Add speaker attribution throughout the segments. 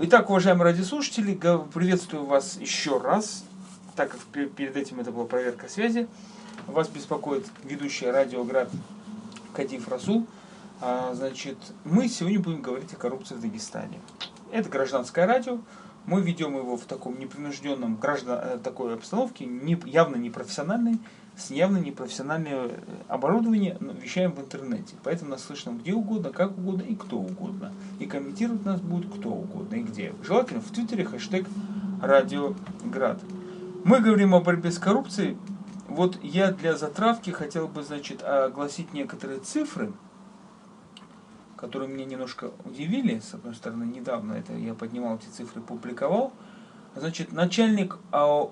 Speaker 1: Итак, уважаемые радиослушатели, приветствую вас еще раз, так как перед этим это была проверка связи. Вас беспокоит ведущая радиоград Кадиф Расул. А, значит, мы сегодня будем говорить о коррупции в Дагестане. Это гражданское радио. Мы ведем его в таком непринужденном граждан, э, такой обстановке, не, явно непрофессиональной, с явно непрофессиональным э, оборудованием, но вещаем в интернете. Поэтому нас слышно где угодно, как угодно и кто угодно. И комментировать нас будет кто угодно и где. Желательно в Твиттере хэштег Радиоград. Мы говорим о борьбе с коррупцией. Вот я для затравки хотел бы, значит, огласить некоторые цифры, которые меня немножко удивили. С одной стороны, недавно это я поднимал эти цифры, публиковал. Значит, начальник а,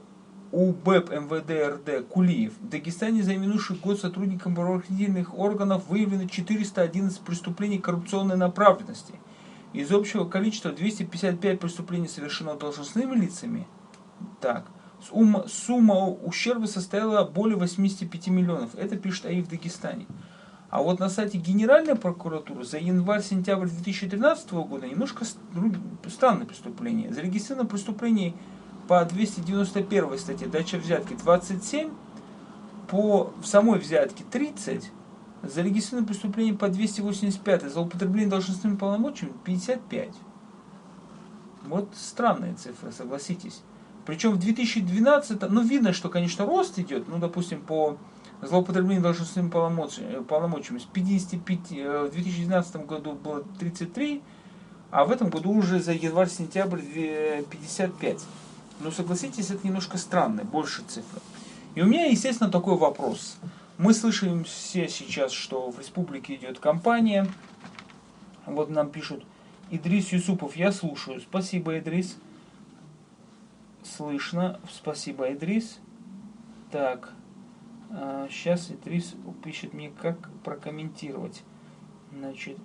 Speaker 1: УБЭП МВД РД Кулиев. В Дагестане за минувший год сотрудникам правоохранительных органов выявлено 411 преступлений коррупционной направленности. Из общего количества 255 преступлений совершено должностными лицами. Так. Сумма, сумма ущерба составила более 85 миллионов. Это пишет АИ в Дагестане. А вот на сайте Генеральной прокуратуры за январь-сентябрь 2013 года немножко странное преступление. Зарегистрировано преступлений по 291 статье дача взятки 27, по самой взятке 30, зарегистрировано преступление по 285, злоупотребление должностными полномочиями 55. Вот странные цифры, согласитесь. Причем в 2012, ну видно, что, конечно, рост идет, ну, допустим, по злоупотребление должностными полномочиями, полномочиями с 55, э, в 2012 году было 33, а в этом году уже за январь-сентябрь 55. Но согласитесь, это немножко странно, больше цифры. И у меня, естественно, такой вопрос. Мы слышим все сейчас, что в республике идет кампания. Вот нам пишут, Идрис Юсупов, я слушаю. Спасибо, Идрис. Слышно. Спасибо, Идрис. Так, Сейчас а, Итрис пишет мне, как прокомментировать. Значит,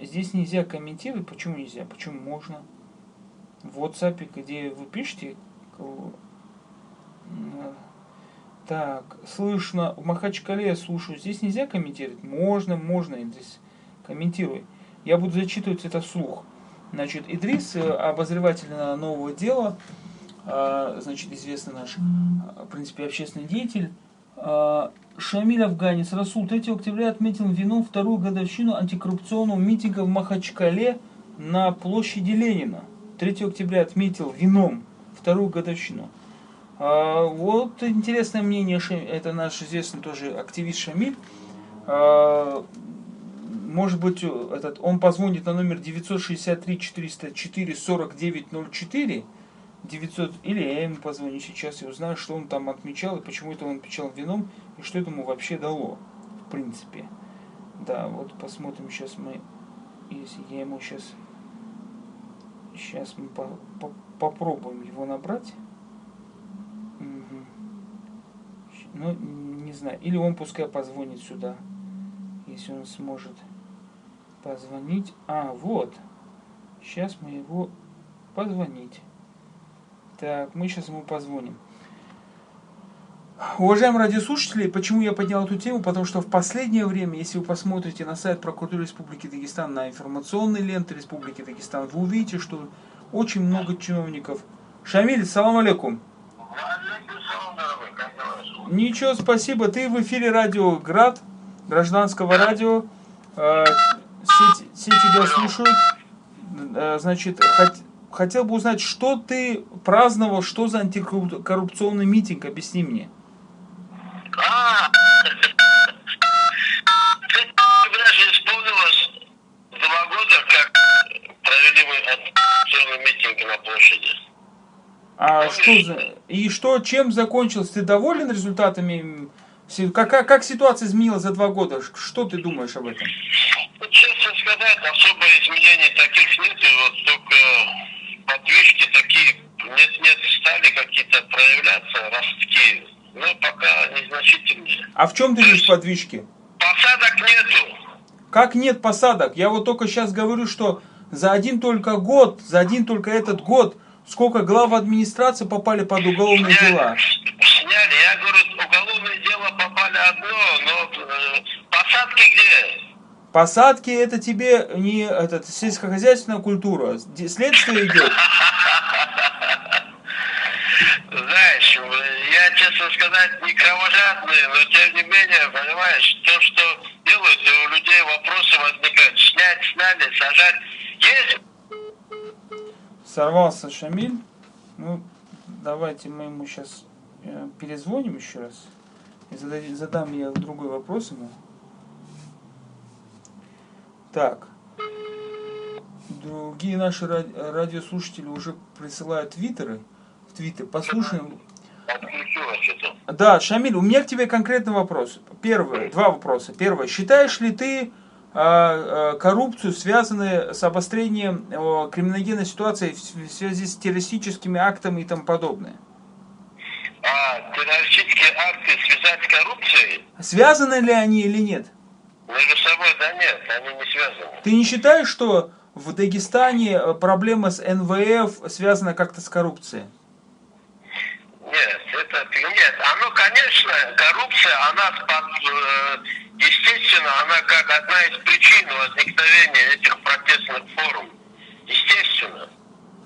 Speaker 1: здесь нельзя комментировать. Почему нельзя? Почему можно? В WhatsApp, где вы пишете, так, слышно, в Махачкале я слушаю. Здесь нельзя комментировать? Можно, можно, здесь комментируй. Я буду зачитывать это вслух. Значит, Идрис, э, обозреватель нового дела, а, значит, известный наш, в принципе, общественный деятель, а, Шамиль Афганец Расул 3 октября отметил вином вторую годовщину антикоррупционного митинга в Махачкале на площади Ленина. 3 октября отметил вином вторую годовщину. А, вот интересное мнение, это наш известный тоже активист Шамиль. А, может быть, этот, он позвонит на номер 963 404 4904 900, или я ему позвоню сейчас и узнаю, что он там отмечал, и почему это он отмечал вином, и что это ему вообще дало, в принципе. Да, вот посмотрим сейчас мы, если я ему сейчас, сейчас мы по, по, попробуем его набрать. Угу. Ну, не знаю, или он пускай позвонит сюда, если он сможет позвонить. А, вот, сейчас мы его позвонить. Так, мы сейчас ему позвоним. Уважаемые радиослушатели, почему я поднял эту тему? Потому что в последнее время, если вы посмотрите на сайт прокуратуры Республики Дагестан, на информационной ленты Республики Дагестан, вы увидите, что очень много чиновников. Шамиль, салам алейкум. Ничего, спасибо. Ты в эфире радио Град, гражданского радио. Э, все, все тебя слушают. Э, значит, хоть хотел бы узнать, что ты праздновал, что за антикоррупционный митинг, объясни мне. А, исполнилось два года, как провели мы антикоррупционный митинг на площади. А что за... И что, чем закончился? Ты доволен результатами? Как, как, как ситуация изменилась за два года? Что ты думаешь об этом?
Speaker 2: Ну, честно сказать, особо изменений таких нет. Вот только подвижки такие нет-нет стали какие-то проявляться, ростки, но пока незначительные.
Speaker 1: А в чем ты видишь подвижки?
Speaker 2: Посадок нету.
Speaker 1: Как нет посадок? Я вот только сейчас говорю, что за один только год, за один только этот год, сколько глав администрации попали под уголовные сняли, дела?
Speaker 2: Сняли. Я говорю, уголовное дело попали одно, но э, посадки где?
Speaker 1: Посадки это тебе не этот, сельскохозяйственная культура. Следствие идет.
Speaker 3: Знаешь, я, честно сказать, не кровожадный, но тем не менее, понимаешь, то, что делают, и у людей вопросы возникают. Снять, сняли, сажать. Есть
Speaker 1: Сорвался Шамиль. Ну, давайте мы ему сейчас перезвоним еще раз. И зада- задам я другой вопрос ему. Так. Другие наши ра- радиослушатели уже присылают твиттеры. В твиттер. Послушаем. Да, Шамиль, у меня к тебе конкретный вопрос. Первый, два вопроса. Первое. Считаешь ли ты а, а, коррупцию, связанную с обострением криминогенной ситуации в связи с террористическими актами и тому подобное?
Speaker 3: А террористические акты связать с коррупцией?
Speaker 1: Связаны ли они или нет?
Speaker 3: Между собой, да нет, они не связаны.
Speaker 1: Ты не считаешь, что в Дагестане э, проблема с НВФ связана как-то с коррупцией?
Speaker 3: Нет, это нет. Оно, конечно, коррупция, она э, естественно, она как одна из причин возникновения этих протестных форм. Естественно.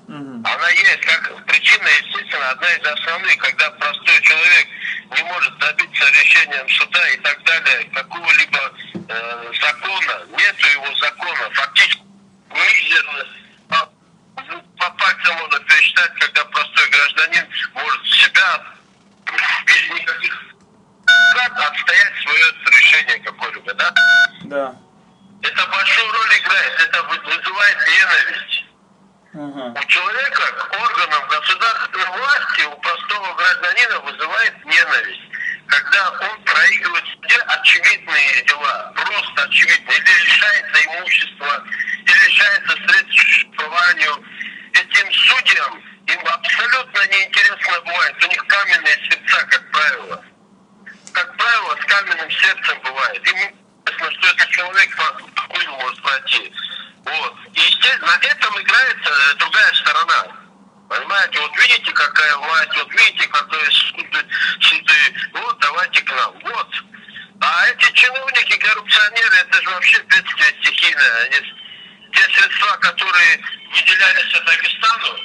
Speaker 1: Мгм.
Speaker 3: Она есть как причина, естественно, одна из основных, когда простой человек не может добиться решением суда и так далее, какого-либо э, закона, нету его закона, фактически мизерно, по, по пальцам можно пересчитать, когда простой гражданин может себя без никаких отстоять свое решение какое-либо, да?
Speaker 1: Да.
Speaker 3: Это большую роль играет, это вы- вызывает ненависть.
Speaker 1: Ага.
Speaker 3: У человека к органам государственной власти, у простого гражданина вызывает ненависть. Когда он проигрывает суде очевидные дела, просто очевидные, или лишается имущества, или лишается средств к существованию. Этим судьям им абсолютно неинтересно бывает. У них каменные сердца, как правило. Как правило, с каменным сердцем бывает. Им интересно, что этот человек хуй может пройти. Вот. И, естественно, на этом играет э, другая сторона. Понимаете, вот видите, какая власть, вот видите, какие суды, суды, давайте к нам, вот. А эти чиновники, коррупционеры, это же вообще бедствие стихийное. Они, те средства, которые выделялись Дагестану,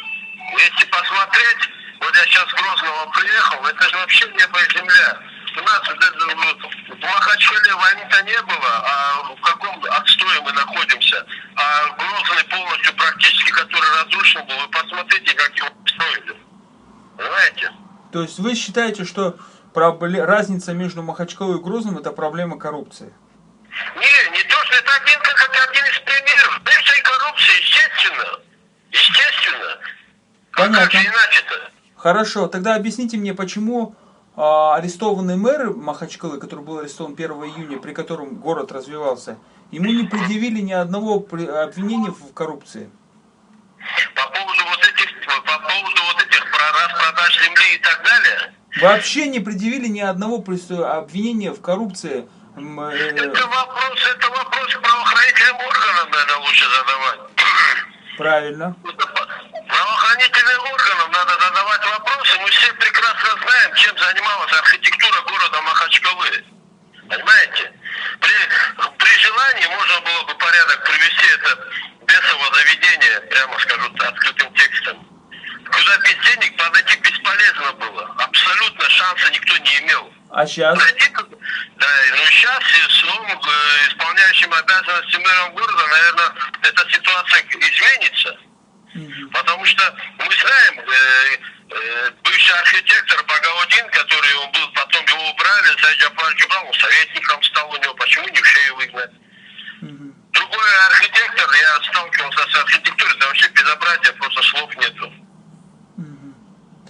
Speaker 3: если посмотреть, вот я сейчас с Грозного приехал, это же вообще небо и земля. У нас вот это вот, в Махачкале войны-то не было, а в каком отстое мы находимся. А Грозный полностью практически, который разрушен был, вы посмотрите, как его строили. Понимаете?
Speaker 1: То есть вы считаете, что пробле- разница между Махачкалой и Грозным это проблема коррупции?
Speaker 3: Не, не то, что это один, как это один из примеров. Бывшей коррупции, естественно. Естественно. А как
Speaker 1: Понятно.
Speaker 3: же иначе-то?
Speaker 1: Хорошо, тогда объясните мне, почему а, арестованный мэр Махачкалы, который был арестован 1 июня, при котором город развивался, ему не предъявили ни одного обвинения в коррупции?
Speaker 3: По поводу вот этих, по поводу вот этих про распродаж земли и так далее.
Speaker 1: Вообще не предъявили ни одного обвинения в коррупции. Э,
Speaker 3: Это вопрос, это вопрос к правоохранительным органам, наверное, лучше задавать.
Speaker 1: правильно.
Speaker 3: Правоохранительным органам надо задавать вопросы. Мы все прекрасно знаем, чем занималась архитектура города Махачкалы. Понимаете? При, при желании можно было бы порядок привести это бесово заведение, прямо скажу открытым текстом. Куда без денег подойти бесполезно было. Абсолютно шанса никто не имел.
Speaker 1: А сейчас?
Speaker 3: Да, ну сейчас с новым э, исполняющим обязанности мэром города, наверное, эта ситуация изменится. Потому что мы знаем, э, э, бывший архитектор Багаудин, который он был, потом его убрали, Сайд Джапарович убрал, он советником стал у него, почему не в шею выгнать?
Speaker 1: Мгм.
Speaker 3: Другой архитектор, я сталкивался с архитектурой, это вообще безобразие, просто слов нету.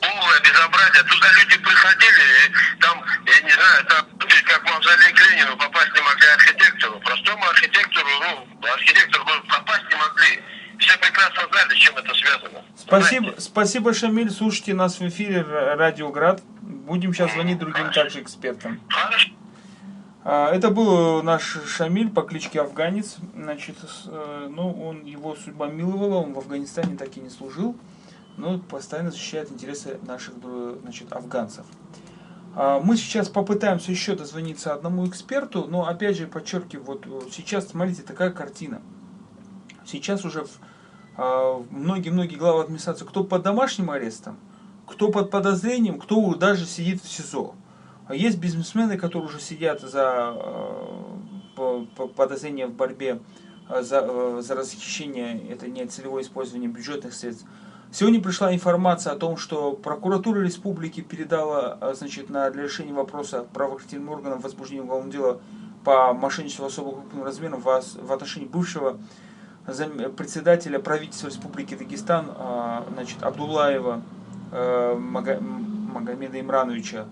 Speaker 3: Полное безобразие. Туда люди приходили, и там, я не знаю, там, как мавзолей к Ленину, попасть не могли архитектору. Простому архитектору, ну, архитектору попасть не могли. Все прекрасно знали, с чем это связано.
Speaker 1: Спасибо,
Speaker 3: Понимаете?
Speaker 1: спасибо, Шамиль. Слушайте нас в эфире Радио Град. Будем сейчас звонить другим также экспертам.
Speaker 3: Хорошо.
Speaker 1: А, Это был наш Шамиль по кличке Афганец. Значит, э, ну, он, его судьба миловала, он в Афганистане так и не служил, но постоянно защищает интересы наших дру- значит, афганцев. А, мы сейчас попытаемся еще дозвониться одному эксперту, но опять же подчеркиваю, вот э, сейчас, смотрите, такая картина. Сейчас уже а, многие-многие главы администрации, кто под домашним арестом, кто под подозрением, кто даже сидит в СИЗО. А есть бизнесмены, которые уже сидят за э, подозрение в борьбе э, за, за расхищение, это не целевое использование бюджетных средств. Сегодня пришла информация о том, что прокуратура республики передала э, значит, на, для решения вопроса правоохранительным органам возбуждения уголовного дела по мошенничеству особо крупным размером в, в отношении бывшего председателя правительства Республики Дагестан значит, Абдулаева Магомеда Имрановича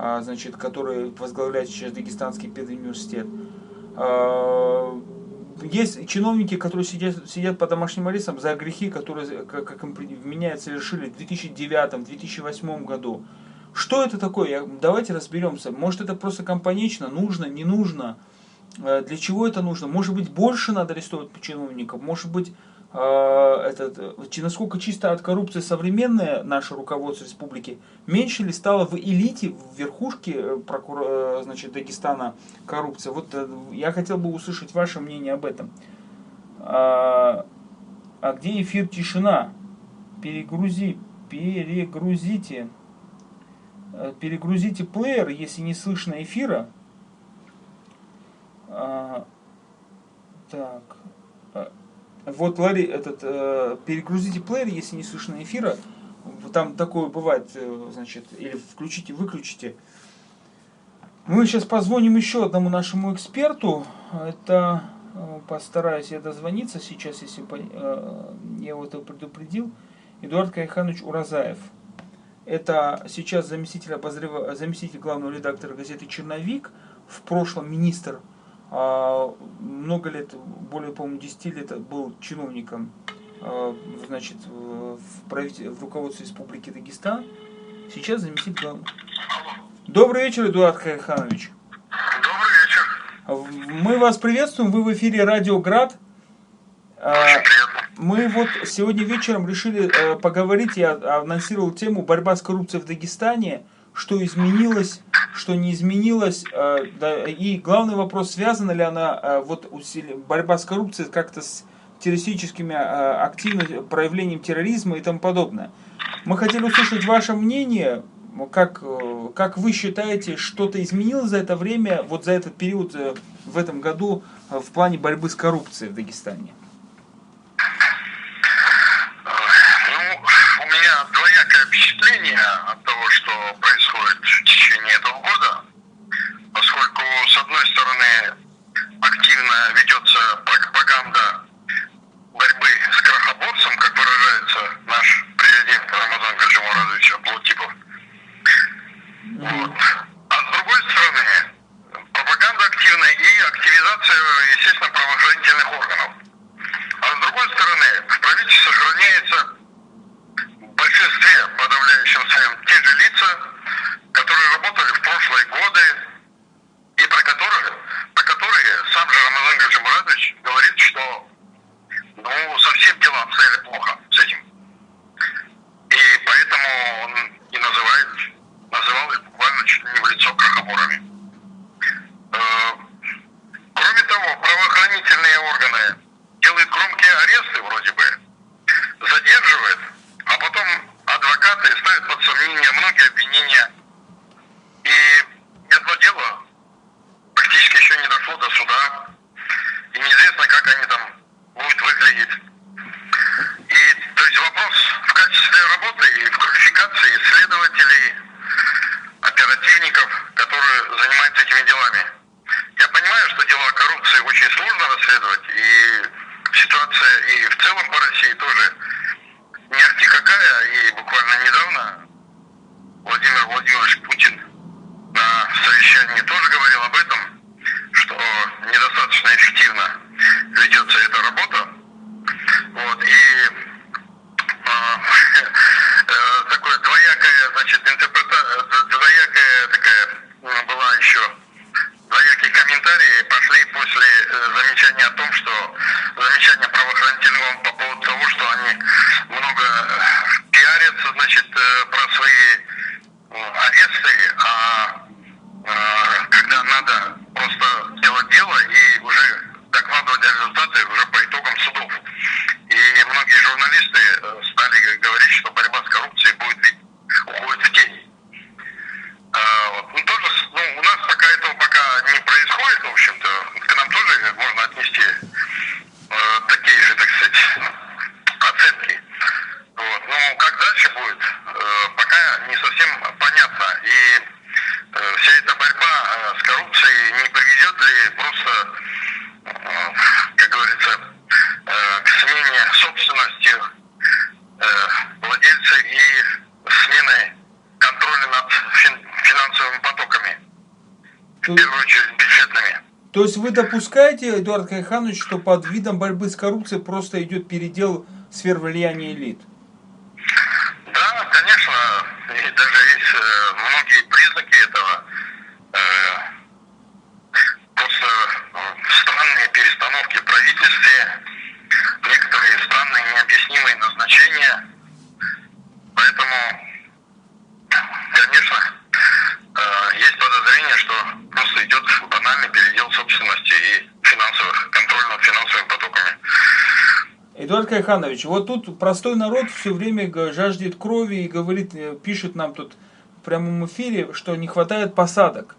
Speaker 1: а, значит, который возглавляет сейчас Дагестанский педуниверситет. Есть чиновники, которые сидят, сидят по домашним арестам за грехи, которые, как им вменяют, совершили в 2009-2008 году. Что это такое? Давайте разберемся. Может это просто компанично, нужно, не нужно. Э, для чего это нужно? Может быть больше надо арестовать чиновников? Может быть этот, насколько чисто от коррупции современное наше руководство республики, меньше ли стало в элите, в верхушке э, прокур... Э, значит, Дагестана коррупция? Вот э, я хотел бы услышать ваше мнение об этом. А, а где эфир тишина? Перегрузи, перегрузите, перегрузите плеер, если не слышно эфира. А, так. Вот, Ларри, этот, э, перегрузите плеер, если не слышно эфира. Там такое бывает, э, значит, или включите, выключите. Мы сейчас позвоним еще одному нашему эксперту. Это э, постараюсь я дозвониться сейчас, если э, я его предупредил. Эдуард Кайханович Уразаев. Это сейчас заместитель, обозрев... заместитель главного редактора газеты «Черновик», в прошлом министр много лет, более, по-моему, 10 лет был чиновником а, значит, в, правитель, в руководстве Республики Дагестан. Сейчас заместитель главного. Добрый вечер, Эдуард Хайханович.
Speaker 2: Добрый
Speaker 1: вечер. Мы вас приветствуем, вы в эфире Радио Град.
Speaker 2: А.
Speaker 1: Мы вот сегодня вечером решили э, поговорить, я анонсировал тему борьба с коррупцией в Дагестане что изменилось, что не изменилось. Э, и главный вопрос, связана ли она, э, вот борьба с коррупцией как-то с террористическими э, активными проявлением терроризма и тому подобное. Мы хотели услышать ваше мнение, как, как вы считаете, что-то изменилось за это время, вот за этот период в этом году в плане борьбы с коррупцией в Дагестане?
Speaker 2: впечатление от того, что происходит течение этого года, поскольку, с одной стороны, активно ведется пропаганда борьбы с крахоборцем, как выражается наш президент Рамазан Гаджимурадович Аблутипов. Вот. А с другой стороны, пропаганда активная и активизация, естественно, правоохранительных органов. А с другой стороны, в правительстве сохраняется большинстве подавляющем своем те же лица, которые работали в прошлые
Speaker 1: вы допускаете, Эдуард Кайханович, что под видом борьбы с коррупцией просто идет передел сфер влияния элит?
Speaker 2: Да, конечно, и даже есть э, многие признаки этого. Э, просто э, странные перестановки в правительстве, некоторые странные необъяснимые назначения. Поэтому, конечно, э, есть подозрение, что просто идет банальный передел собственности и финансовых, контроль над финансовыми потоками.
Speaker 1: Эдуард Кайханович, вот тут простой народ все время жаждет крови и говорит, э, пишет нам тут в прямом эфире, что не хватает посадок.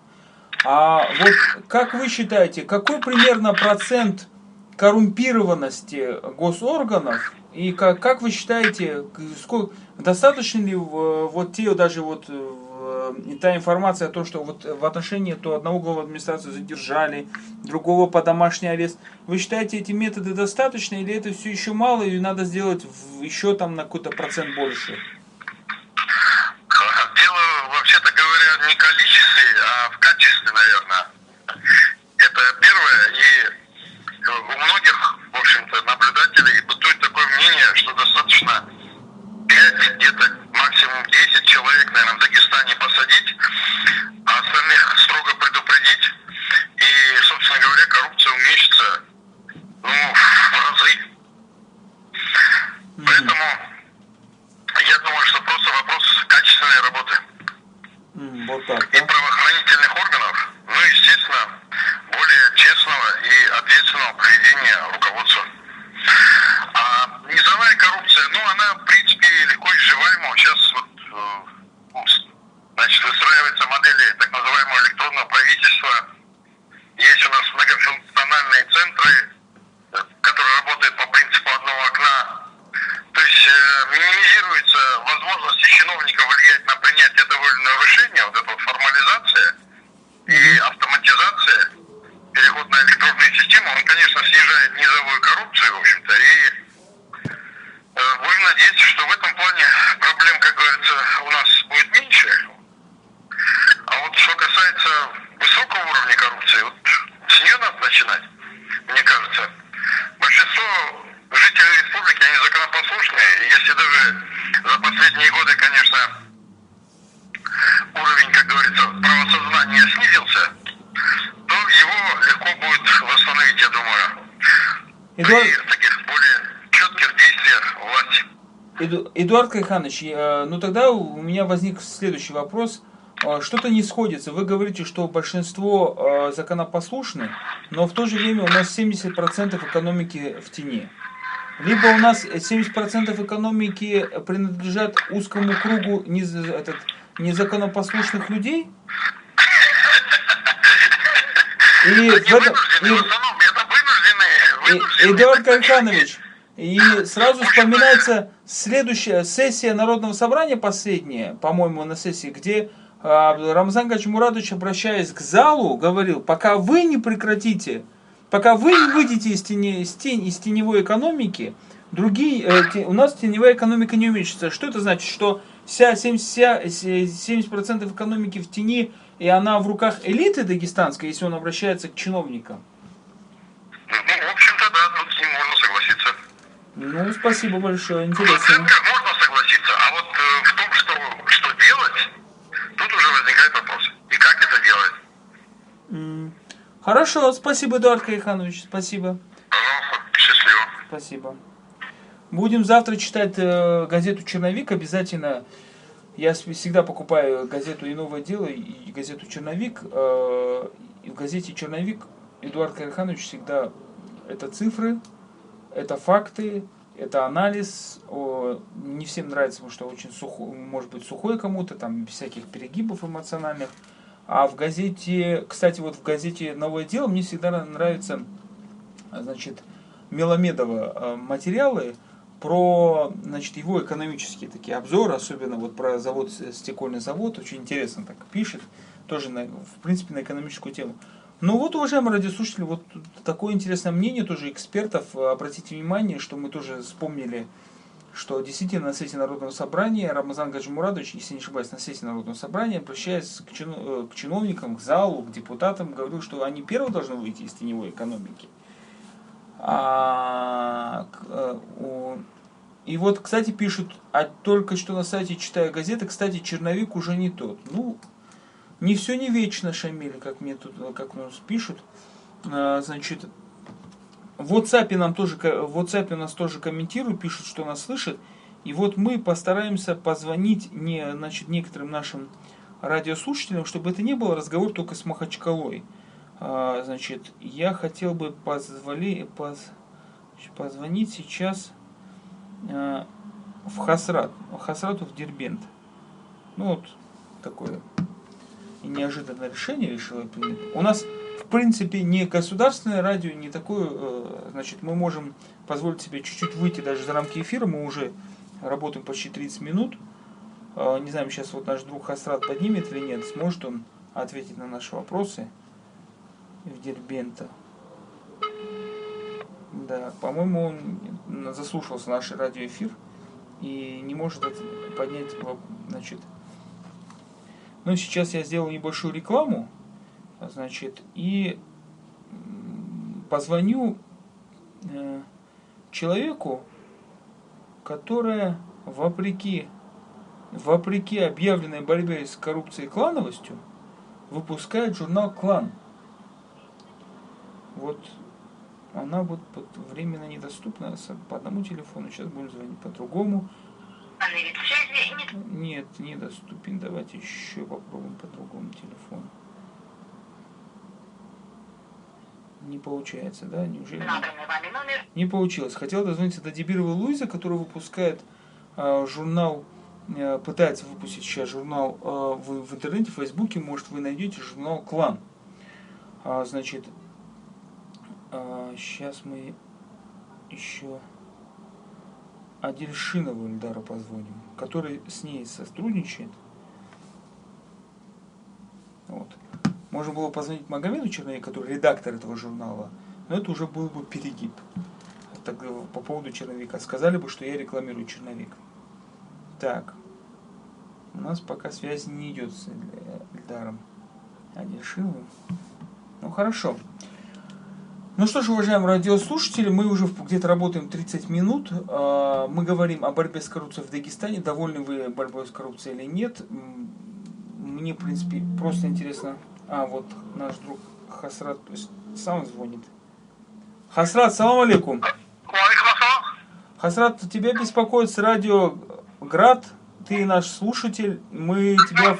Speaker 1: А вот как вы считаете, какой примерно процент коррумпированности госорганов и как, как вы считаете, сколько, достаточно ли вот те даже вот э, в- та информация о том, что вот в отношении то одного главы администрации задержали, другого по домашний арест. Вы считаете эти методы достаточно или это все еще мало и надо сделать еще там на какой-то процент больше?
Speaker 2: Дело, вообще-то говоря, не в количестве, а в качестве, наверное. Это первое. И э, у многих, в общем-то, наблюдателей бытует такое мнение, что достаточно 5, где-то максимум 10 человек, наверное, в Дагестане посадить, а остальных строго предупредить. И, собственно говоря, коррупция уменьшится ну, в разы. Поэтому я думаю, что просто вопрос качественной работы
Speaker 1: М, Вот так,
Speaker 2: и
Speaker 1: да?
Speaker 2: правоохранительных органов, ну и, естественно, более честного и ответственного поведения руководства. А низовая коррупция, ну, она, в принципе, легко изживаема. Сейчас вот, э, ну, с- значит, выстраивается модель так называемого электронного правительства. Есть у нас многофункциональные центры, э, которые работают по принципу одного окна. То есть э, минимизируется возможность чиновника влиять на принятие того или иного решения, вот эта вот формализация и автоматизация, переход на электронную систему, он, конечно, снижает низовую коррупцию, в общем-то, и э, будем надеяться, что в этом плане проблем, как говорится, у нас будет меньше. А вот что касается высокого уровня коррупции, вот с нее надо начинать, мне кажется. Большинство жителей республики, они законопослушные, и если даже за последние годы, конечно, уровень, как говорится, правосознания снизился, то его легко будет восстановить, я думаю,
Speaker 1: Эдуард,
Speaker 2: при таких более четких действиях власти.
Speaker 1: Эду- Эдуард Кайханович, э, ну тогда у меня возник следующий вопрос. Э, Что-то не сходится. Вы говорите, что большинство э, законопослушны, но в то же время у нас 70% экономики в тени. Либо у нас 70% экономики принадлежат узкому кругу нез- этот, незаконопослушных людей. И в этом, и-. Эдуард Кайханович, и сразу вспоминается следующая сессия Народного собрания, последняя, по-моему, на сессии, где а, Рамзан Гачмурадович, обращаясь к залу, говорил, пока вы не прекратите, пока вы выйдете из, тени, из, тень, из теневой экономики, другие, э, те- у нас теневая экономика не уменьшится. Что это значит? Что вся 70%, вся, э, 70% экономики в тени, и она в руках элиты дагестанской, если он обращается к чиновникам?
Speaker 2: Ну, в общем-то, да, тут с ним можно согласиться.
Speaker 1: Ну, спасибо большое, интересно.
Speaker 2: оценках можно согласиться, а вот э, в том, что, что делать, тут уже возникает вопрос. И как это делать?
Speaker 1: М, Хорошо, спасибо, Эдуард Кайханович, спасибо.
Speaker 2: Пожалуйста, счастливо.
Speaker 1: Спасибо. Будем завтра читать э, газету «Черновик» обязательно. Я всегда покупаю газету «И новое дело» и газету «Черновик». Э, и в газете «Черновик» Эдуард Кариханович всегда это цифры, это факты, это анализ. Не всем нравится, потому что очень сухой, может быть сухой кому-то, там без всяких перегибов эмоциональных. А в газете, кстати, вот в газете «Новое дело» мне всегда нравятся, значит, Меломедова э, материалы про, значит, его экономические такие обзоры, особенно вот про завод, стекольный завод, очень интересно так пишет, тоже, на, в принципе, на экономическую тему. Ну вот, уважаемые радиослушатели, вот такое интересное мнение тоже экспертов. Обратите внимание, что мы тоже вспомнили что действительно на сессии Народного собрания Рамазан Гаджимурадович, если не ошибаюсь, на сессии Народного собрания, обращаясь к, чин, э, к чиновникам, к залу, к депутатам, говорил, что они первые должны выйти из теневой экономики. А, э, и вот, кстати, пишут, а только что на сайте читаю газеты, кстати, черновик уже не тот. Ну, не все не вечно, Шамиль, как мне тут, как у нас пишут. А, значит, в WhatsApp нам тоже, в WhatsApp нас тоже комментируют, пишут, что нас слышат. И вот мы постараемся позвонить не, значит, некоторым нашим радиослушателям, чтобы это не был разговор только с Махачкалой. А, значит, я хотел бы позволи, поз, позвонить сейчас а, в Хасрат, Хасрату в Дербент. Ну вот такое неожиданное решение решила принять. У нас в принципе, не государственное радио, не такое, э, значит, мы можем позволить себе чуть-чуть выйти даже за рамки эфира, мы уже работаем почти 30 минут. Э, не знаю, сейчас вот наш друг Хасрат поднимет или нет, сможет он ответить на наши вопросы в Дербента. Да, по-моему, он заслушался наш радиоэфир и не может поднять, значит. Ну, сейчас я сделал небольшую рекламу Значит, и позвоню э, человеку, которая вопреки, вопреки объявленной борьбе с коррупцией и клановостью выпускает журнал «Клан». Вот она вот временно недоступна по одному телефону, сейчас будем звонить по другому. Нет, недоступен. Давайте еще попробуем по другому телефону. Не получается, да? Неужели? Не получилось. Хотел дозвониться до Дебирова Луиза, который выпускает э, журнал, э, пытается выпустить сейчас журнал э, в, в интернете, в Фейсбуке, может вы найдете журнал Клан. А, значит, э, сейчас мы еще Адельшинову Ильдара позвоним, который с ней сотрудничает. Вот. Можно было позвонить Магомеду Черновик, который редактор этого журнала, но это уже был бы перегиб. Так, э, по поводу черновика. Сказали бы, что я рекламирую черновик. Так. У нас пока связь не идет с Эльдаром Адишиловым. Ну хорошо. Ну что ж, уважаемые радиослушатели, мы уже где-то работаем 30 минут. А, мы говорим о борьбе с коррупцией в Дагестане. Довольны вы борьбой с коррупцией или нет? Мне, в принципе, просто интересно а, вот наш друг Хасрат сам звонит. Хасрат, салам алейкум. Хасрат, тебя беспокоит с радио Град. Ты наш слушатель. Мы тебя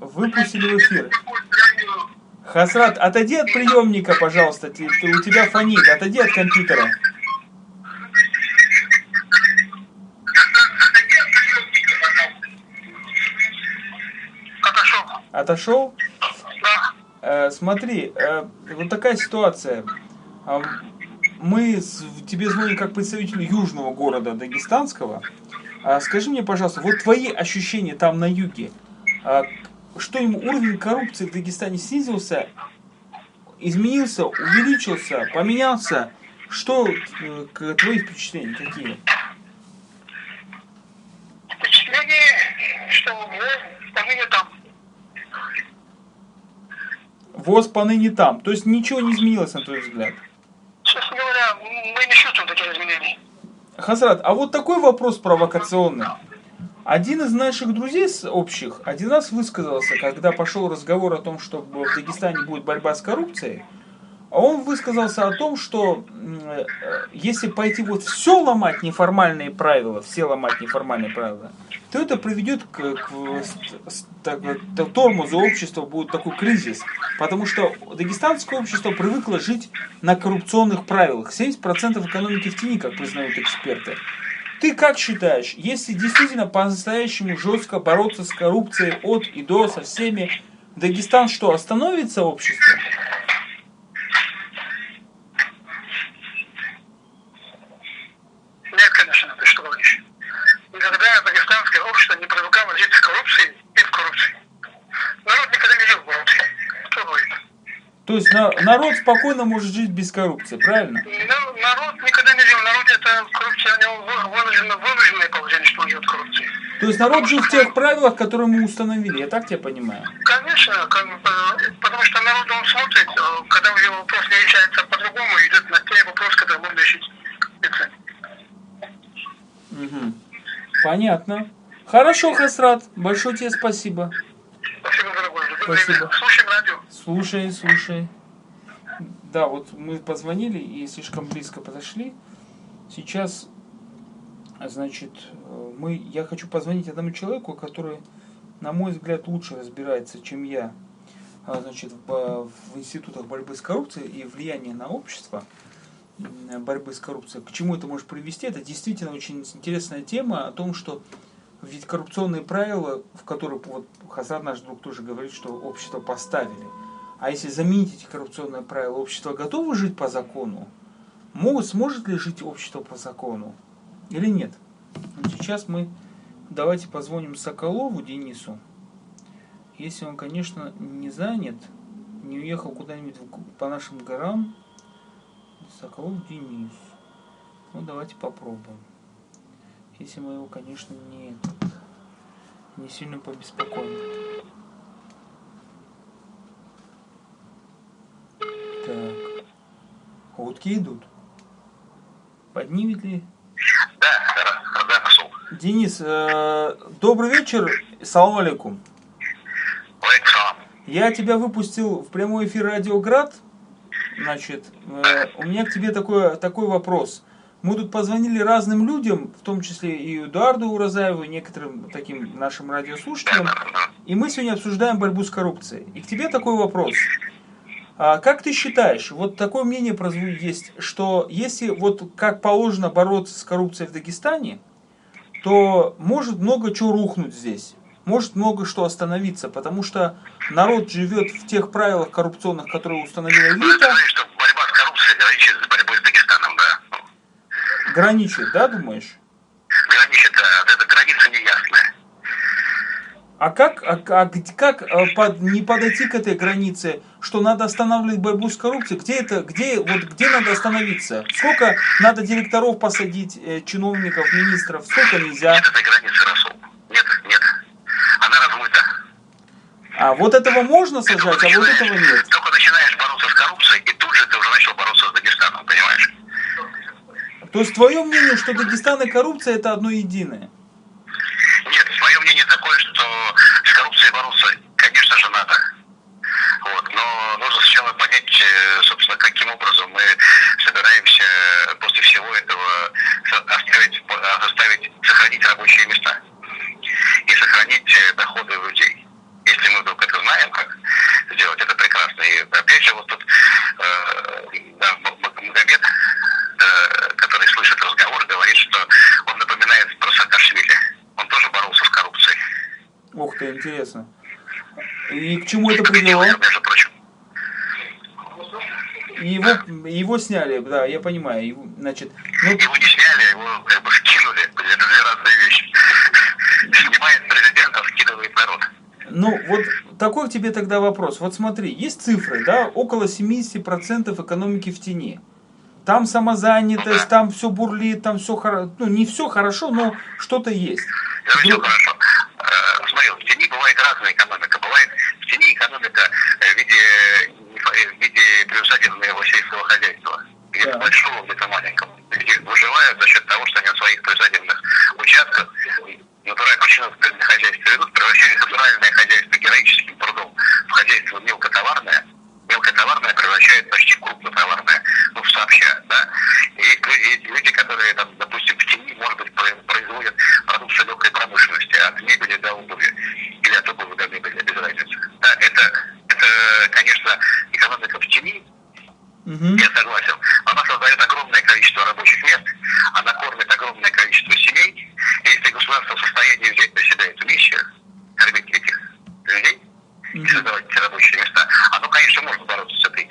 Speaker 1: выпустили в эфир. Хасрат, отойди от приемника, пожалуйста. Ты, ты, у тебя фонит. Отойди от компьютера. Отошел? Э, смотри, э, вот такая ситуация. Э, мы с, тебе звоним как представитель южного города Дагестанского. А скажи мне, пожалуйста, вот твои ощущения там на юге. А, что им уровень коррупции в Дагестане снизился, изменился, увеличился, поменялся? Что э, твои впечатления какие?
Speaker 2: Впечатление, что в поныне там
Speaker 1: ВОЗ поныне там. То есть ничего не изменилось, на твой взгляд?
Speaker 2: Честно говоря, мы не чувствуем таких изменений.
Speaker 1: Хасрат, а вот такой вопрос провокационный. Один из наших друзей общих один раз высказался, когда пошел разговор о том, что в Дагестане будет борьба с коррупцией. А он высказался о том, что э, если пойти вот все ломать неформальные правила, все ломать неформальные правила, то это приведет к, к, так, к тормозу общества, будет такой кризис. Потому что дагестанское общество привыкло жить на коррупционных правилах. 70% экономики в тени, как признают эксперты. Ты как считаешь, если действительно по-настоящему жестко бороться с коррупцией от и до, со всеми, Дагестан что, остановится общество?
Speaker 4: Нет, конечно, ты что говоришь. Никогда дагестанское общество жить в коррупции и в коррупции. Народ никогда не жил в коррупции. Кто говорит?
Speaker 1: То есть на, народ спокойно может жить без коррупции, правильно?
Speaker 4: Ну, народ никогда не жил. Народ это коррупция, у него вынуждено, вынужденное положение, что он живет в коррупции.
Speaker 1: То есть народ жил в тех правилах, которые мы установили, я так тебя понимаю?
Speaker 4: Конечно, потому что народ он смотрит, э, когда у него вопрос не решается по-другому, идет на те вопросы, которые можно решить.
Speaker 1: Угу. Понятно. Хорошо, Хасрат. Большое тебе спасибо.
Speaker 4: Спасибо, дорогой.
Speaker 1: Спасибо.
Speaker 4: Слушаем радио.
Speaker 1: Слушай, слушай. Да, вот мы позвонили и слишком близко подошли. Сейчас, значит, мы, я хочу позвонить одному человеку, который, на мой взгляд, лучше разбирается, чем я, а, значит, в, в институтах борьбы с коррупцией и влияние на общество борьбы с коррупцией. К чему это может привести? Это действительно очень интересная тема о том, что ведь коррупционные правила, в которых вот Хасрат наш друг тоже говорит, что общество поставили. А если заменить эти коррупционные правила, общество готово жить по закону? Могут, сможет ли жить общество по закону или нет? Сейчас мы давайте позвоним Соколову Денису. Если он, конечно, не занят, не уехал куда-нибудь по нашим горам, Соколов Денис. Ну, давайте попробуем. Если мы его, конечно, не, не сильно побеспокоим. Так. Утки идут. Поднимет ли?
Speaker 5: Да, да, да, пошел.
Speaker 1: Денис, э, добрый вечер. Салам алейкум. Я тебя выпустил в прямой эфир Радиоград. Значит, э, у меня к тебе такой, такой вопрос. Мы тут позвонили разным людям, в том числе и Эдуарду Уразаеву, и некоторым таким нашим радиослушателям, и мы сегодня обсуждаем борьбу с коррупцией. И к тебе такой вопрос. А как ты считаешь, вот такое мнение есть, что если вот как положено бороться с коррупцией в Дагестане, то может много чего рухнуть здесь, может много что остановиться, потому что народ живет в тех правилах коррупционных, которые установила элита.
Speaker 5: что борьба с коррупцией граничит с борьбой.
Speaker 1: Граничит, да, думаешь?
Speaker 5: Граничит, да, эта граница неясная.
Speaker 1: А как, а, а как а, под, не подойти к этой границе, что надо останавливать борьбу с коррупцией? Где это, где, вот где надо остановиться? Сколько надо директоров посадить, э, чиновников, министров? Сколько нельзя?
Speaker 5: Нет этой границы, Расул. Нет, нет. Она размыта.
Speaker 1: А вот этого можно сажать, а вот этого нет.
Speaker 5: Только начинаешь бороться с коррупцией, и тут же ты уже начал бороться?
Speaker 1: То есть твое мнение, что Дагестан и коррупция это одно единое?
Speaker 5: Нет, мое мнение такое, что с коррупцией бороться, конечно же, надо. Вот, но нужно сначала понять, э, собственно, каким образом мы собираемся после всего этого оставить, заставить сохранить рабочие места и сохранить э, доходы людей. Если мы вдруг это знаем, как сделать, это прекрасно. И опять же, вот тут э, да, Магомед, э, который слышит разговор, говорит, что он напоминает про Саакашвили. Он тоже боролся с коррупцией.
Speaker 1: Ух ты, интересно. И к чему это привело?
Speaker 5: Между прочим.
Speaker 1: Его, его сняли, да, я понимаю. Его, значит, ну,
Speaker 5: Его не сняли, его как бы скинули. Это две разные вещи. Снимает президента, скидывает народ.
Speaker 1: Ну, вот такой к тебе тогда вопрос. Вот смотри, есть цифры, да, около 70% экономики в тени. Там самозанятость, там все бурлит, там все хорошо. Ну, не все хорошо, но что-то есть.
Speaker 5: Это все
Speaker 1: Друг-
Speaker 5: хорошо. Э, Смотри, в тени бывает разная экономика. Бывает в тени экономика э, в виде, в виде приусадебного сельского хозяйства. Где-то
Speaker 1: Да.
Speaker 5: большого, где-то маленького. Где выживают за счет того, что они на своих приусадебных участках натуральное общественное хозяйство ведут, превращают натуральное хозяйство героическим трудом в хозяйство мелкотоварное, мелкое товарное превращает почти крупнотоварное, ну, в сообща, да. И эти люди, которые, там, допустим, в тени, может быть, производят продукцию легкой промышленности, от мебели до обуви, или от обуви до мебели, без разницы. Да, это, это, конечно, экономика в тени, Угу. Я согласен. Она создает огромное количество рабочих мест, она кормит огромное количество семей. И если государство в состоянии взять на себя эту миссию, кормить этих людей и создавать эти рабочие места, оно, конечно, может бороться с этой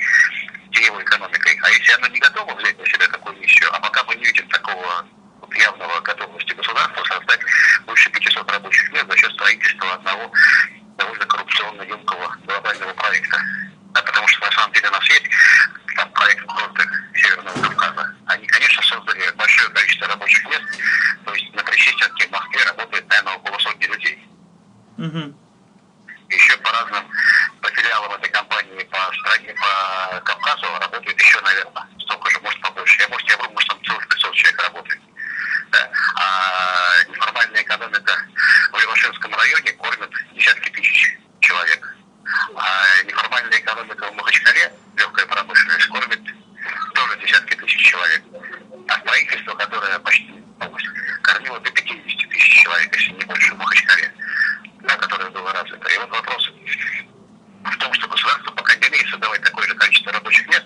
Speaker 5: теневой экономикой. А если оно не готово взять на себя такую миссию, а пока мы не видим такого вот явного готовности государства создать больше 500 рабочих мест за счет строительства одного довольно коррупционно емкого глобального проекта. Да, потому что на самом деле у нас есть там проект курорты Северного Кавказа. Они, конечно, создали большое количество рабочих мест. То есть на Причистенке в Москве работает, наверное, около сотни людей. Угу. Еще по разным по филиалам этой компании по стране, по Кавказу работает еще, наверное, столько же, может, побольше. Я, может, я вру, может, там целых 500 человек работает. Да? А неформальная экономика в Левашинском районе кормит десятки тысяч человек. А неформальная экономика в Махачкале, легкая промышленность, кормит тоже десятки тысяч человек. А строительство, которое почти кормило до 50 тысяч человек, если не больше в Махачкале, да, которое было развито. И вот вопрос в том, что государство пока не умеет создавать такое же количество рабочих мест,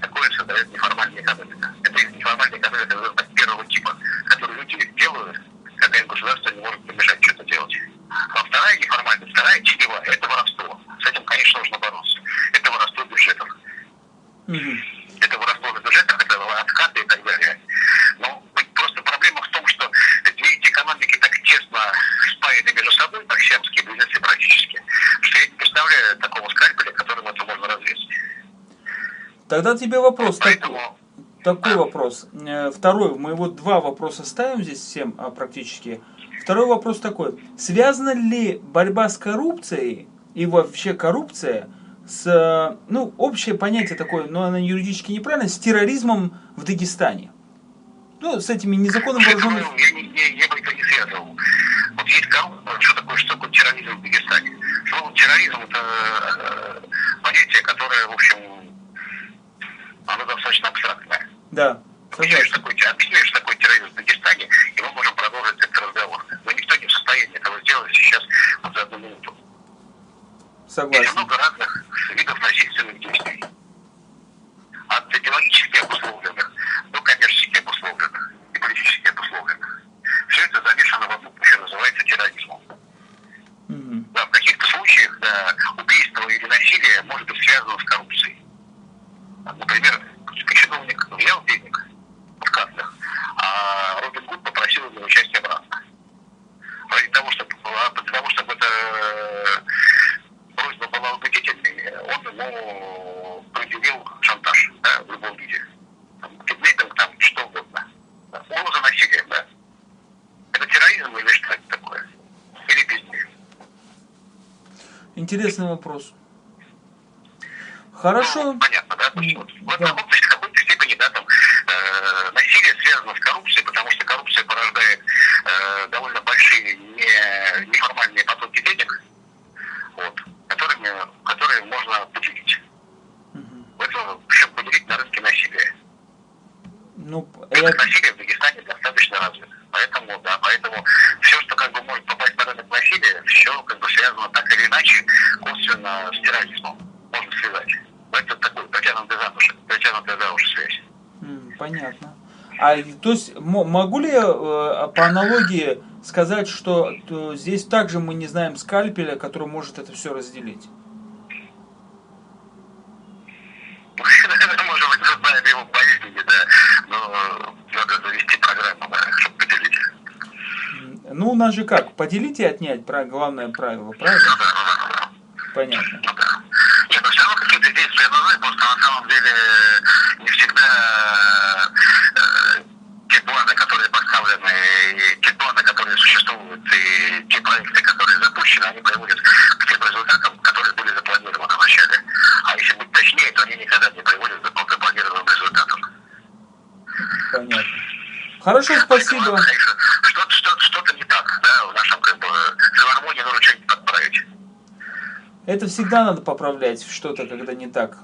Speaker 5: такое создает неформальная экономика. Это неформальная экономика первого типа, которую люди делают, когда им государство не может помешать что-то делать. А вторая неформальная, вторая теневая, это воровство. С этим, конечно, нужно бороться. Это воровство бюджетов. Mm-hmm. Это воровство бюджетов, это откаты и так далее. Но просто проблема в том, что две эти экономики так тесно спаяны между собой, так сиамские близнецы практически, что я не представляю такого скальпеля, которым это можно развесить.
Speaker 1: Тогда тебе вопрос такой. Такой вопрос. Э, второй. Мы вот два вопроса ставим здесь всем а, практически. Второй вопрос такой. Связана ли борьба с коррупцией и вообще коррупция с, ну, общее понятие такое, но оно юридически неправильно, с терроризмом в Дагестане? Ну, с этими незаконно вооруженными...
Speaker 5: Я, я, я, я бы это не связывал. Вот есть коррупция, что такое, что такое терроризм в Дагестане? Слово терроризм это э, понятие, которое, в общем, оно достаточно абстрактное.
Speaker 1: Да.
Speaker 5: Объясняешь, что такое, что такое терроризм в Дагестане, и мы можем продолжить этот разговор. Но никто не в состоянии этого сделать сейчас вот за одну минуту.
Speaker 1: Согласен.
Speaker 5: Есть много разных видов насильственных действий. От идеологически обусловленных до коммерчески обусловленных и политически обусловленных. Все это замешано в одну кучу, называется терроризмом. Mm-hmm. Да, в каких-то случаях да, убийство или насилие может быть связано с коррупцией. Например, чиновник взял денег в кассах, а Робин Гуд попросил его участие обратно. Ради того, чтобы, для того, чтобы эта э, просьба была убедительной, он ему предъявил шантаж да, в любом виде. Киднейпинг, там, что угодно. Угроза насилия, да. Это терроризм или что это такое? Или бизнес?
Speaker 1: Интересный вопрос. Хорошо.
Speaker 5: Ну, понятно, да? То есть, вот, в, да. каком-то, в какой-то степени, да, там, э, насилие связано с коррупцией, потому что коррупция порождает э, довольно большие не, неформальные потоки денег, вот, которыми, которые можно поделить. Угу. Это все поделить на рынке насилия.
Speaker 1: Ну,
Speaker 5: Рынок я... насилия в Дагестане достаточно развит. Поэтому, да, поэтому все, что как бы может попасть на рынок насилия, все как бы связано так или иначе косвенно с терроризмом. Можно связать. Это такой протянутый за уши, протянутая за уши связь.
Speaker 1: Mm, понятно. А то есть могу ли я э, по аналогии сказать, что здесь также мы не знаем скальпеля, который может это все разделить?
Speaker 5: Может быть, мы знаем его по имени, да, но надо завести программу, чтобы поделить.
Speaker 1: Ну, у нас же как, поделить и отнять, главное правило, правильно? Понятно.
Speaker 5: Ну, да. Нет, но все равно какие-то действия нужны, просто на самом деле не всегда э, те планы, которые поставлены, и те планы, которые существуют, и те проекты, которые запущены, они приводят к тем результатам, которые были запланированы вначале. А если быть точнее, то они никогда не приводят к запланированным результатам.
Speaker 1: Понятно. Хорошо, спасибо.
Speaker 5: Что-то, что-то, что-то не так, да, в нашем как бы филармонии нужно что-нибудь подправить.
Speaker 1: Это всегда надо поправлять что-то, когда не так.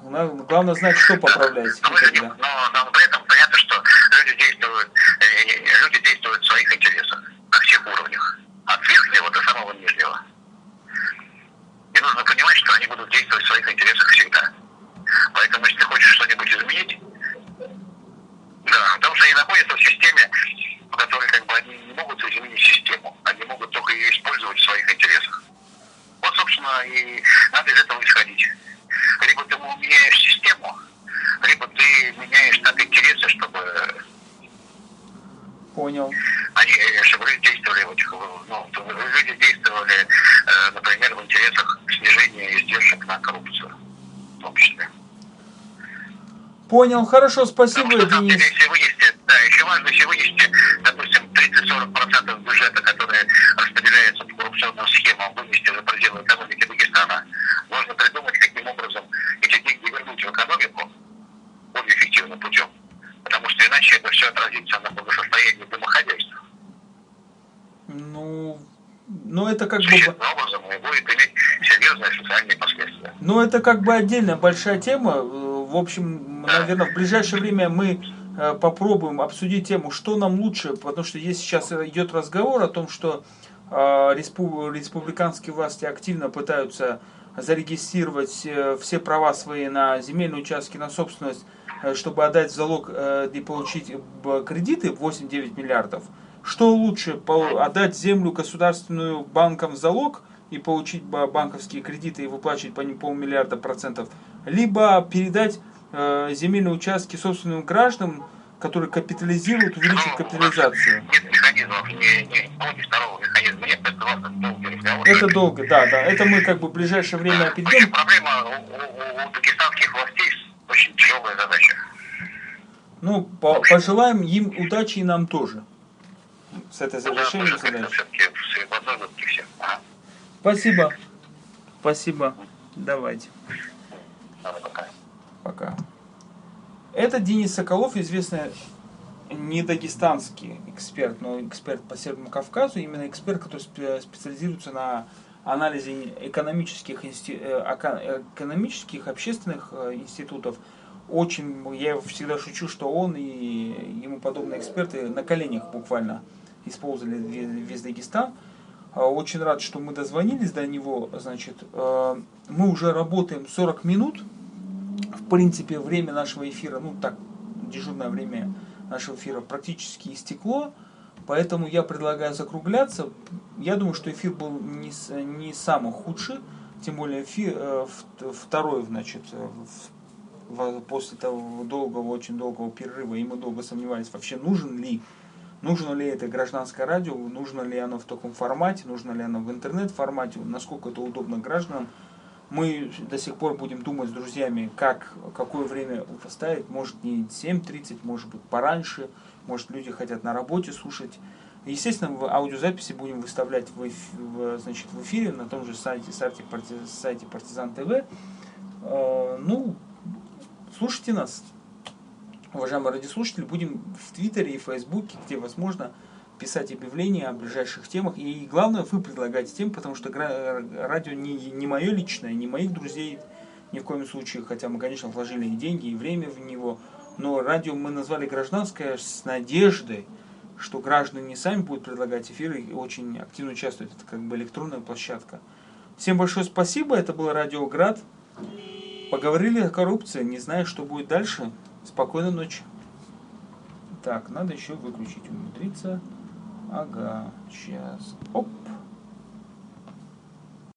Speaker 1: Главное знать, что поправлять.
Speaker 5: Но,
Speaker 1: и
Speaker 5: мы же не-
Speaker 1: когда.
Speaker 5: но, но при этом понятно, что люди действуют, э, э, люди действуют в своих интересах на всех уровнях. От верхнего до самого нижнего. И нужно понимать, что они будут действовать в своих интересах всегда. Поэтому, если ты хочешь что-нибудь изменить, да, потому что они находятся в системе, в которой как бы они не могут изменить систему, они могут только ее использовать в своих интересах. Вот, собственно, и надо из этого исходить. Либо ты меняешь систему, либо ты меняешь так интересы, чтобы
Speaker 1: Понял.
Speaker 5: Они, э, чтобы люди действовали ну, чтобы люди действовали, э, например, в интересах снижения издержек на коррупцию, в том числе.
Speaker 1: Понял. Хорошо, спасибо,
Speaker 5: Потому что,
Speaker 1: Денис.
Speaker 5: деле, если вынести, да, еще важно, если вынести, допустим, 30-40% бюджета, которые распределяются по коррупционным схемам, вынести за пределы экономики Дагестана, можно придумать, каким образом эти деньги вернуть в экономику более эффективным путем. Потому что иначе это все отразится на благосостоянии домохозяйства.
Speaker 1: Ну, ну это как бы...
Speaker 5: Образом и будет иметь серьезные социальные последствия.
Speaker 1: Ну, это как бы отдельная большая тема. Э, В общем, наверное, в ближайшее время мы э, попробуем обсудить тему, что нам лучше, потому что есть сейчас идет разговор о том, что э, респу- республиканские власти активно пытаются зарегистрировать э, все права свои на земельные участки, на собственность, э, чтобы отдать в залог э, и получить э, кредиты 8-9 миллиардов. Что лучше, отдать землю государственную банкам в залог и получить ба- банковские кредиты и выплачивать по ним полмиллиарда процентов, либо передать э, земельные участки собственным гражданам, которые капитализируют, увеличивают капитализацию.
Speaker 5: Нет механизмов, ни, ни того, ни второго механизма нет, это важно долгий разговор.
Speaker 1: Это долго, да, да. Это мы как бы в ближайшее время перейдем.
Speaker 5: проблема у, у- у дагестанских властей очень тяжелая задача.
Speaker 1: Ну, по- пожелаем им удачи и нам тоже. С этой завершением
Speaker 5: как-то
Speaker 1: задачи.
Speaker 5: Ага.
Speaker 1: Спасибо. Спасибо. Давайте.
Speaker 5: Пока.
Speaker 1: Пока. Это Денис Соколов, известный не дагестанский эксперт, но эксперт по Северному Кавказу, именно эксперт, который спе- специализируется на анализе экономических, инсти- э, экономических общественных э, институтов. Очень, я всегда шучу, что он и ему подобные эксперты на коленях буквально использовали ве- весь Дагестан. А, Очень рад, что мы дозвонились до него. Значит, э, мы уже работаем 40 минут в принципе, время нашего эфира, ну так, дежурное время нашего эфира практически истекло, поэтому я предлагаю закругляться. Я думаю, что эфир был не, не самый худший, тем более эфир, э, второй, значит, э, после того долгого, очень долгого перерыва, и мы долго сомневались, вообще нужен ли Нужно ли это гражданское радио, нужно ли оно в таком формате, нужно ли оно в интернет-формате, насколько это удобно гражданам. Мы до сих пор будем думать с друзьями, как, какое время поставить. Может не 7.30, может быть пораньше, может люди хотят на работе слушать. Естественно, в аудиозаписи будем выставлять в, эф- в, значит, в эфире на том же сайте, сайте, сайте Партизан ТВ. Э, Ну, слушайте нас, уважаемые радиослушатели, будем в Твиттере и Фейсбуке, где возможно, писать объявления о ближайших темах. И главное, вы предлагаете тем, потому что радио не, не мое личное, не моих друзей ни в коем случае, хотя мы, конечно, вложили и деньги, и время в него. Но радио мы назвали гражданское с надеждой, что граждане сами будут предлагать эфиры и очень активно участвуют. Это как бы электронная площадка. Всем большое спасибо. Это был Радио Град. Поговорили о коррупции. Не знаю, что будет дальше. Спокойной ночи. Так, надо еще выключить, умудриться. Ага, сейчас. Оп.